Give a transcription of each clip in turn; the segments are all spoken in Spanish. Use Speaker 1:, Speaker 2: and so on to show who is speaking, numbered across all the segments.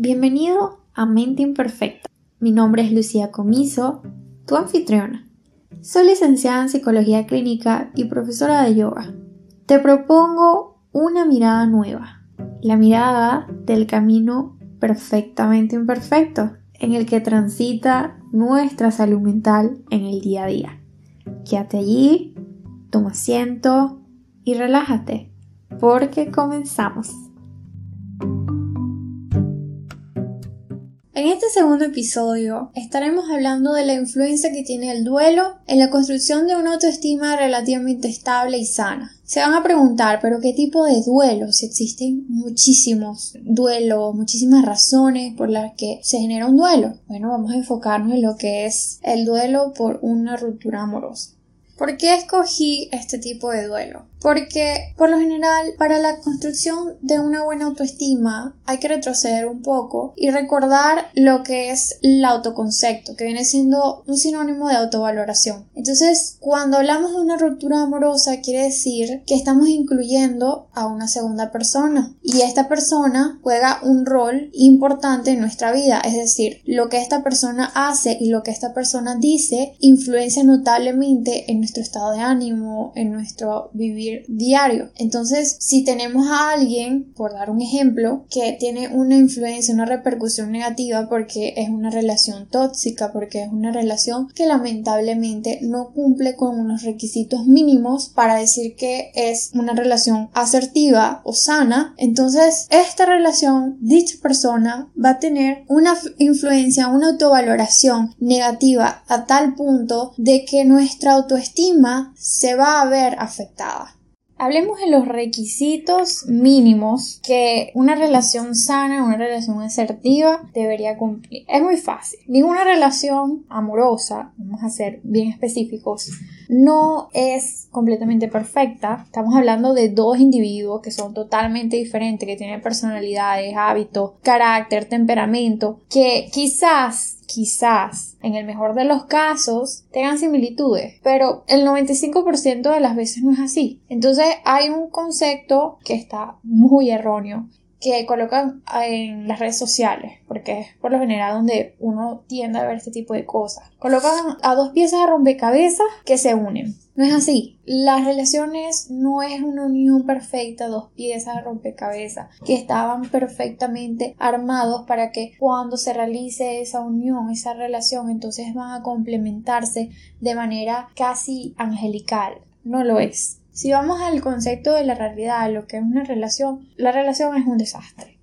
Speaker 1: Bienvenido a Mente Imperfecta. Mi nombre es Lucía Comiso, tu anfitriona. Soy licenciada en Psicología Clínica y profesora de yoga. Te propongo una mirada nueva, la mirada del camino perfectamente imperfecto en el que transita nuestra salud mental en el día a día. Quédate allí, toma asiento y relájate, porque comenzamos. En este segundo episodio estaremos hablando de la influencia que tiene el duelo en la construcción de una autoestima relativamente estable y sana. Se van a preguntar, pero ¿qué tipo de duelo? Si existen muchísimos duelos, muchísimas razones por las que se genera un duelo. Bueno, vamos a enfocarnos en lo que es el duelo por una ruptura amorosa. ¿Por qué escogí este tipo de duelo? Porque, por lo general, para la construcción de una buena autoestima hay que retroceder un poco y recordar lo que es el autoconcepto, que viene siendo un sinónimo de autovaloración. Entonces, cuando hablamos de una ruptura amorosa, quiere decir que estamos incluyendo a una segunda persona y esta persona juega un rol importante en nuestra vida, es decir, lo que esta persona hace y lo que esta persona dice influencia notablemente en nuestro estado de ánimo, en nuestro vivir diario. Entonces, si tenemos a alguien, por dar un ejemplo, que tiene una influencia, una repercusión negativa porque es una relación tóxica, porque es una relación que lamentablemente no cumple con unos requisitos mínimos para decir que es una relación asertiva o sana, entonces esta relación, dicha persona va a tener una influencia, una autovaloración negativa a tal punto de que nuestra autoestima se va a ver afectada. Hablemos de los requisitos mínimos que una relación sana, una relación asertiva debería cumplir. Es muy fácil. Ninguna relación amorosa, vamos a ser bien específicos, no es completamente perfecta. Estamos hablando de dos individuos que son totalmente diferentes, que tienen personalidades, hábitos, carácter, temperamento, que quizás quizás, en el mejor de los casos, tengan similitudes, pero el 95% de las veces no es así. Entonces hay un concepto que está muy erróneo que colocan en las redes sociales, porque es por lo general donde uno tiende a ver este tipo de cosas. Colocan a dos piezas de rompecabezas que se unen. No es así. Las relaciones no es una unión perfecta, dos piezas de rompecabezas que estaban perfectamente armados para que cuando se realice esa unión, esa relación, entonces van a complementarse de manera casi angelical. No lo es. Si vamos al concepto de la realidad, lo que es una relación, la relación es un desastre.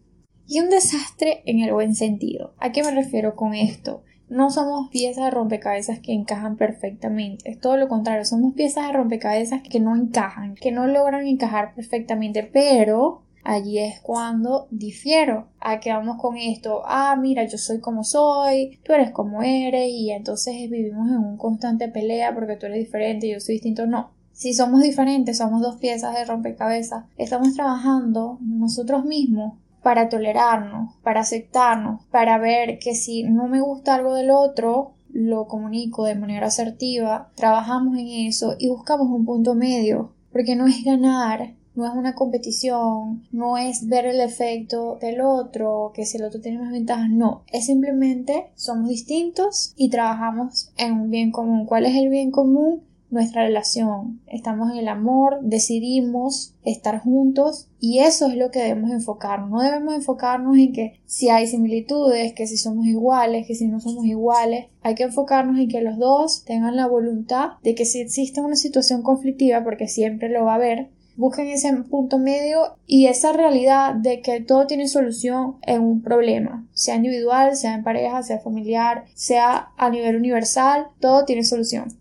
Speaker 1: Y un desastre en el buen sentido. ¿A qué me refiero con esto? No somos piezas de rompecabezas que encajan perfectamente, es todo lo contrario, somos piezas de rompecabezas que no encajan, que no logran encajar perfectamente, pero allí es cuando difiero. ¿A qué vamos con esto? Ah, mira, yo soy como soy, tú eres como eres, y entonces vivimos en un constante pelea porque tú eres diferente y yo soy distinto. No, si somos diferentes, somos dos piezas de rompecabezas, estamos trabajando nosotros mismos para tolerarnos, para aceptarnos, para ver que si no me gusta algo del otro, lo comunico de manera asertiva, trabajamos en eso y buscamos un punto medio, porque no es ganar, no es una competición, no es ver el efecto del otro, que si el otro tiene más ventajas, no, es simplemente somos distintos y trabajamos en un bien común. ¿Cuál es el bien común? Nuestra relación, estamos en el amor, decidimos estar juntos y eso es lo que debemos enfocarnos. No debemos enfocarnos en que si hay similitudes, que si somos iguales, que si no somos iguales. Hay que enfocarnos en que los dos tengan la voluntad de que si existe una situación conflictiva, porque siempre lo va a haber, busquen ese punto medio y esa realidad de que todo tiene solución en un problema, sea individual, sea en pareja, sea familiar, sea a nivel universal, todo tiene solución.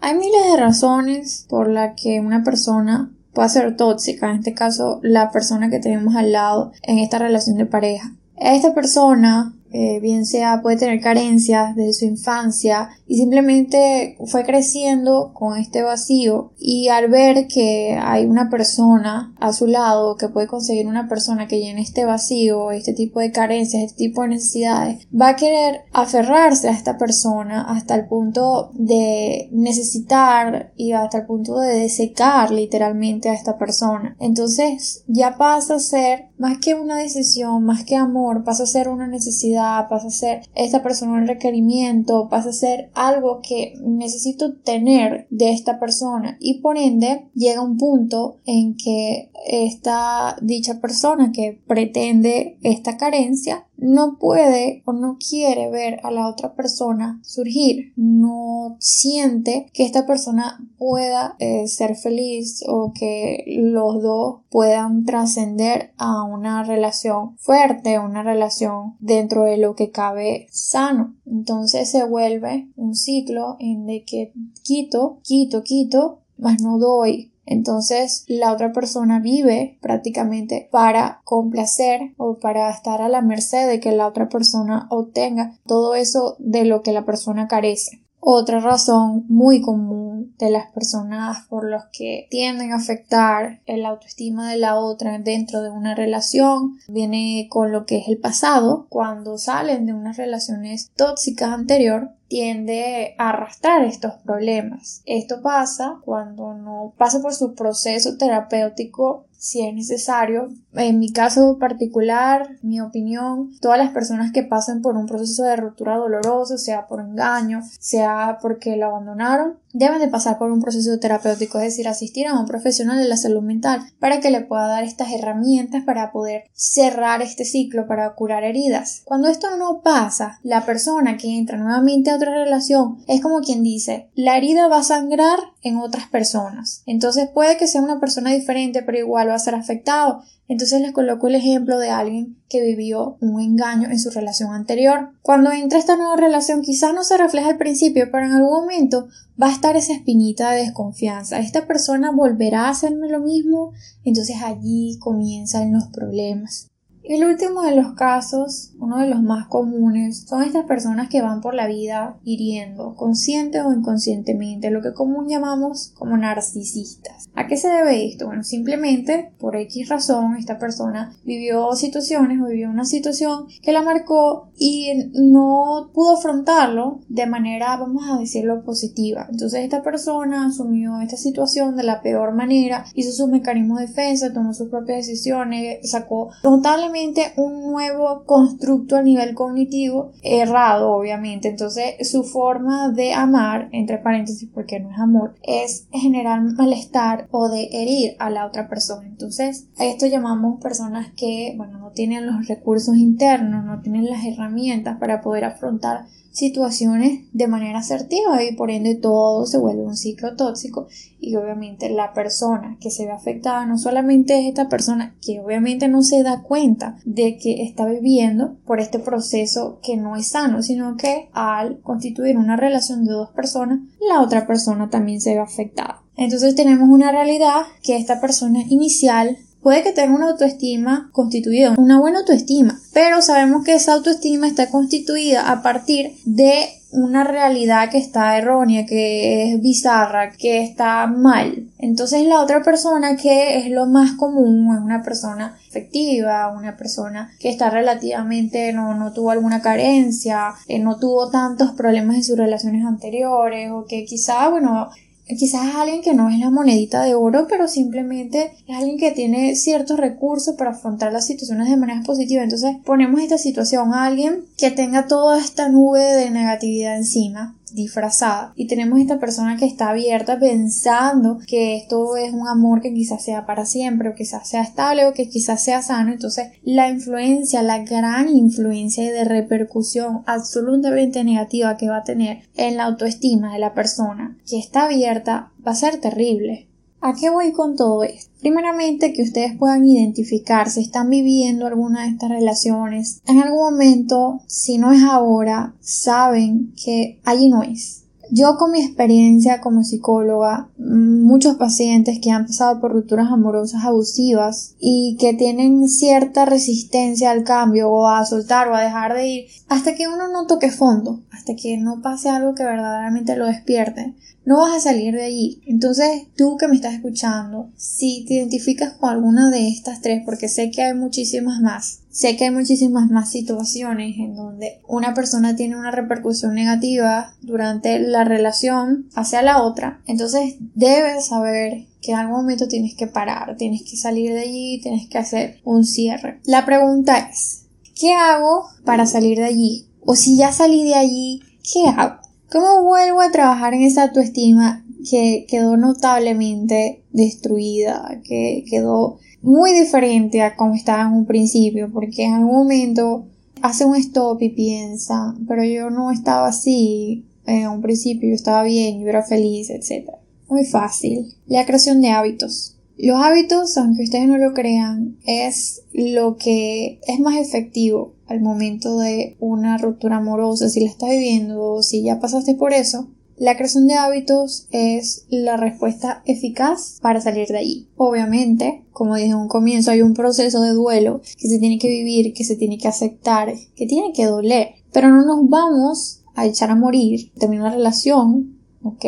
Speaker 1: Hay miles de razones por las que una persona puede ser tóxica, en este caso la persona que tenemos al lado en esta relación de pareja. Esta persona eh, bien sea puede tener carencias desde su infancia y simplemente fue creciendo con este vacío y al ver que hay una persona a su lado que puede conseguir una persona que llene este vacío, este tipo de carencias, este tipo de necesidades, va a querer aferrarse a esta persona hasta el punto de necesitar y hasta el punto de desecar literalmente a esta persona. Entonces ya pasa a ser más que una decisión, más que amor, pasa a ser una necesidad, pasa a ser esta persona un requerimiento, pasa a ser algo que necesito tener de esta persona. Y por ende llega un punto en que esta dicha persona que pretende esta carencia no puede o no quiere ver a la otra persona surgir, no siente que esta persona pueda eh, ser feliz o que los dos puedan trascender a una relación fuerte, una relación dentro de lo que cabe sano. Entonces se vuelve un ciclo en de que quito, quito, quito, mas no doy, entonces la otra persona vive prácticamente para complacer o para estar a la merced de que la otra persona obtenga todo eso de lo que la persona carece. Otra razón muy común de las personas por los que tienden a afectar el autoestima de la otra dentro de una relación viene con lo que es el pasado. Cuando salen de unas relaciones tóxicas anterior, tiende a arrastrar estos problemas. Esto pasa cuando no pasa por su proceso terapéutico si es necesario. En mi caso particular, mi opinión, todas las personas que pasen por un proceso de ruptura doloroso, sea por engaño, sea porque lo abandonaron, deben de pasar por un proceso terapéutico, es decir, asistir a un profesional de la salud mental para que le pueda dar estas herramientas para poder cerrar este ciclo, para curar heridas. Cuando esto no pasa, la persona que entra nuevamente a otra relación es como quien dice, la herida va a sangrar en otras personas. Entonces puede que sea una persona diferente, pero igual va a ser afectado. Entonces les coloco el ejemplo de alguien que vivió un engaño en su relación anterior. Cuando entra esta nueva relación quizás no se refleja al principio, pero en algún momento va a estar esa espinita de desconfianza. Esta persona volverá a hacerme lo mismo, entonces allí comienzan los problemas. El último de los casos, uno de los más comunes, son estas personas que van por la vida hiriendo, consciente o inconscientemente, lo que común llamamos como narcisistas. ¿A qué se debe esto? Bueno, simplemente por X razón esta persona vivió situaciones o vivió una situación que la marcó y no pudo afrontarlo de manera, vamos a decirlo, positiva. Entonces esta persona asumió esta situación de la peor manera, hizo sus mecanismos de defensa, tomó sus propias decisiones, sacó un nuevo constructo a nivel cognitivo errado, obviamente. Entonces, su forma de amar, entre paréntesis, porque no es amor, es generar malestar o de herir a la otra persona. Entonces, a esto llamamos personas que, bueno, no tienen los recursos internos, no tienen las herramientas para poder afrontar situaciones de manera asertiva y por ende todo se vuelve un ciclo tóxico y obviamente la persona que se ve afectada no solamente es esta persona que obviamente no se da cuenta de que está viviendo por este proceso que no es sano sino que al constituir una relación de dos personas la otra persona también se ve afectada. Entonces tenemos una realidad que esta persona inicial puede que tenga una autoestima constituida, una buena autoestima, pero sabemos que esa autoestima está constituida a partir de una realidad que está errónea, que es bizarra, que está mal. Entonces la otra persona que es lo más común es una persona efectiva, una persona que está relativamente no, no tuvo alguna carencia, eh, no tuvo tantos problemas en sus relaciones anteriores o que quizá, bueno, quizás es alguien que no es la monedita de oro, pero simplemente es alguien que tiene ciertos recursos para afrontar las situaciones de manera positiva. Entonces ponemos esta situación a alguien que tenga toda esta nube de negatividad encima disfrazada. Y tenemos esta persona que está abierta pensando que esto es un amor que quizás sea para siempre o quizás sea estable o que quizás sea sano. Entonces la influencia la gran influencia y de repercusión absolutamente negativa que va a tener en la autoestima de la persona que está abierta va a ser terrible ¿A qué voy con todo esto? Primeramente que ustedes puedan identificar si están viviendo alguna de estas relaciones. En algún momento, si no es ahora, saben que allí no es. Yo con mi experiencia como psicóloga, muchos pacientes que han pasado por rupturas amorosas abusivas y que tienen cierta resistencia al cambio o a soltar o a dejar de ir hasta que uno no toque fondo, hasta que no pase algo que verdaderamente lo despierte no vas a salir de allí. Entonces, tú que me estás escuchando, si te identificas con alguna de estas tres, porque sé que hay muchísimas más, sé que hay muchísimas más situaciones en donde una persona tiene una repercusión negativa durante la relación hacia la otra, entonces debes saber que en algún momento tienes que parar, tienes que salir de allí, tienes que hacer un cierre. La pregunta es, ¿qué hago para salir de allí? O si ya salí de allí, ¿qué hago? ¿Cómo vuelvo a trabajar en esa autoestima que quedó notablemente destruida, que quedó muy diferente a como estaba en un principio? Porque en algún momento hace un stop y piensa, pero yo no estaba así en un principio, yo estaba bien, yo era feliz, etc. Muy fácil. La creación de hábitos. Los hábitos, aunque ustedes no lo crean, es lo que es más efectivo al momento de una ruptura amorosa, si la estás viviendo si ya pasaste por eso. La creación de hábitos es la respuesta eficaz para salir de allí. Obviamente, como dije en un comienzo, hay un proceso de duelo que se tiene que vivir, que se tiene que aceptar, que tiene que doler. Pero no nos vamos a echar a morir, terminar la relación, ¿ok?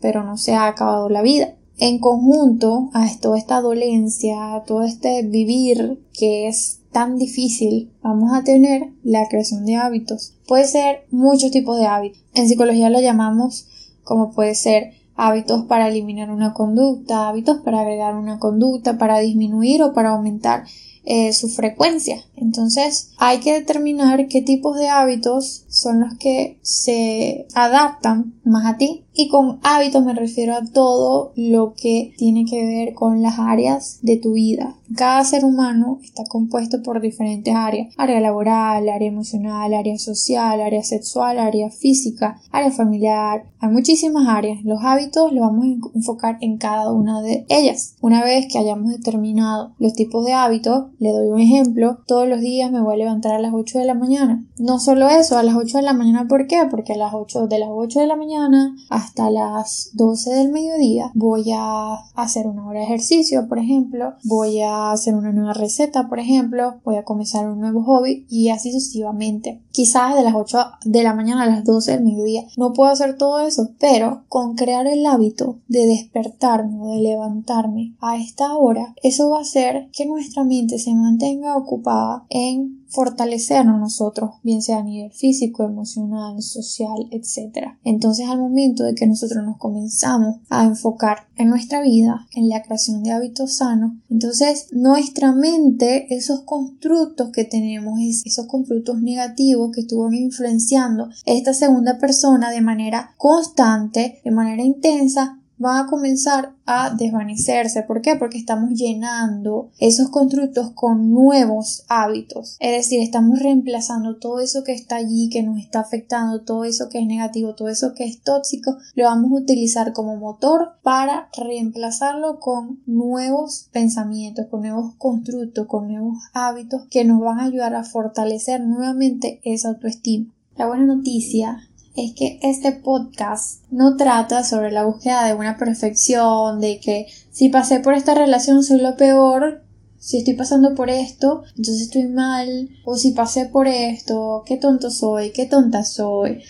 Speaker 1: Pero no se ha acabado la vida en conjunto a toda esta dolencia, a todo este vivir que es tan difícil, vamos a tener la creación de hábitos. Puede ser muchos tipos de hábitos. En psicología lo llamamos como puede ser hábitos para eliminar una conducta, hábitos para agregar una conducta, para disminuir o para aumentar eh, su frecuencia. Entonces hay que determinar qué tipos de hábitos son los que se adaptan más a ti y con hábitos me refiero a todo lo que tiene que ver con las áreas de tu vida. Cada ser humano está compuesto por diferentes áreas. Área laboral, área emocional, área social, área sexual, área física, área familiar. Hay muchísimas áreas. Los hábitos los vamos a enfocar en cada una de ellas. Una vez que hayamos determinado los tipos de hábitos, le doy un ejemplo. Todos los días me voy a levantar a las 8 de la mañana. No solo eso, a las 8 de la mañana, ¿por qué? Porque a las 8 de las 8 de la mañana hasta las 12 del mediodía voy a hacer una hora de ejercicio, por ejemplo, voy a hacer una nueva receta, por ejemplo, voy a comenzar un nuevo hobby y así sucesivamente. Quizás de las 8 de la mañana a las 12 del mediodía no puedo hacer todo eso, pero con crear el hábito de despertarme de levantarme a esta hora, eso va a hacer que nuestra mente se mantenga ocupada en fortalecernos nosotros, bien sea a nivel físico, emocional, social, etc. Entonces al momento de que nosotros nos comenzamos a enfocar en nuestra vida, en la creación de hábitos sanos, entonces nuestra mente, esos constructos que tenemos, esos constructos negativos que estuvo influenciando esta segunda persona de manera constante, de manera intensa, van a comenzar a desvanecerse. ¿Por qué? Porque estamos llenando esos constructos con nuevos hábitos. Es decir, estamos reemplazando todo eso que está allí, que nos está afectando, todo eso que es negativo, todo eso que es tóxico, lo vamos a utilizar como motor para reemplazarlo con nuevos pensamientos, con nuevos constructos, con nuevos hábitos que nos van a ayudar a fortalecer nuevamente esa autoestima. La buena noticia es que este podcast no trata sobre la búsqueda de una perfección, de que si pasé por esta relación soy lo peor, si estoy pasando por esto, entonces estoy mal, o si pasé por esto, qué tonto soy, qué tonta soy.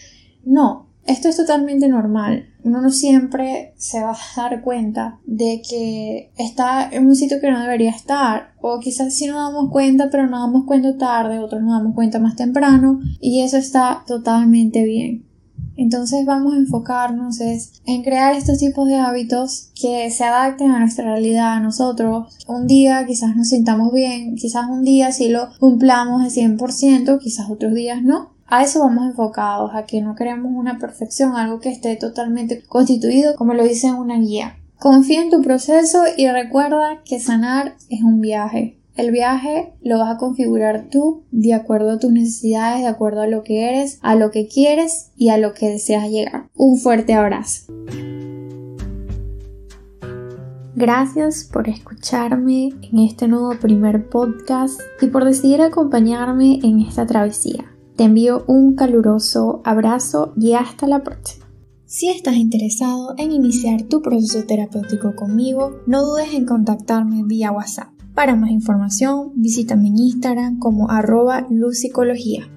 Speaker 1: No, esto es totalmente normal. Uno no siempre se va a dar cuenta de que está en un sitio que no debería estar. O quizás sí nos damos cuenta, pero nos damos cuenta tarde, otros nos damos cuenta más temprano. Y eso está totalmente bien. Entonces vamos a enfocarnos en crear estos tipos de hábitos que se adapten a nuestra realidad, a nosotros. Un día quizás nos sintamos bien, quizás un día sí lo cumplamos al 100%, quizás otros días no. A eso vamos enfocados, a que no queremos una perfección, algo que esté totalmente constituido, como lo dice una guía. Confía en tu proceso y recuerda que sanar es un viaje. El viaje lo vas a configurar tú de acuerdo a tus necesidades, de acuerdo a lo que eres, a lo que quieres y a lo que deseas llegar. Un fuerte abrazo. Gracias por escucharme en este nuevo primer podcast y por decidir acompañarme en esta travesía. Te envío un caluroso abrazo y hasta la próxima. Si estás interesado en iniciar tu proceso terapéutico conmigo, no dudes en contactarme vía WhatsApp. Para más información, visítame en Instagram como arroba lucicología.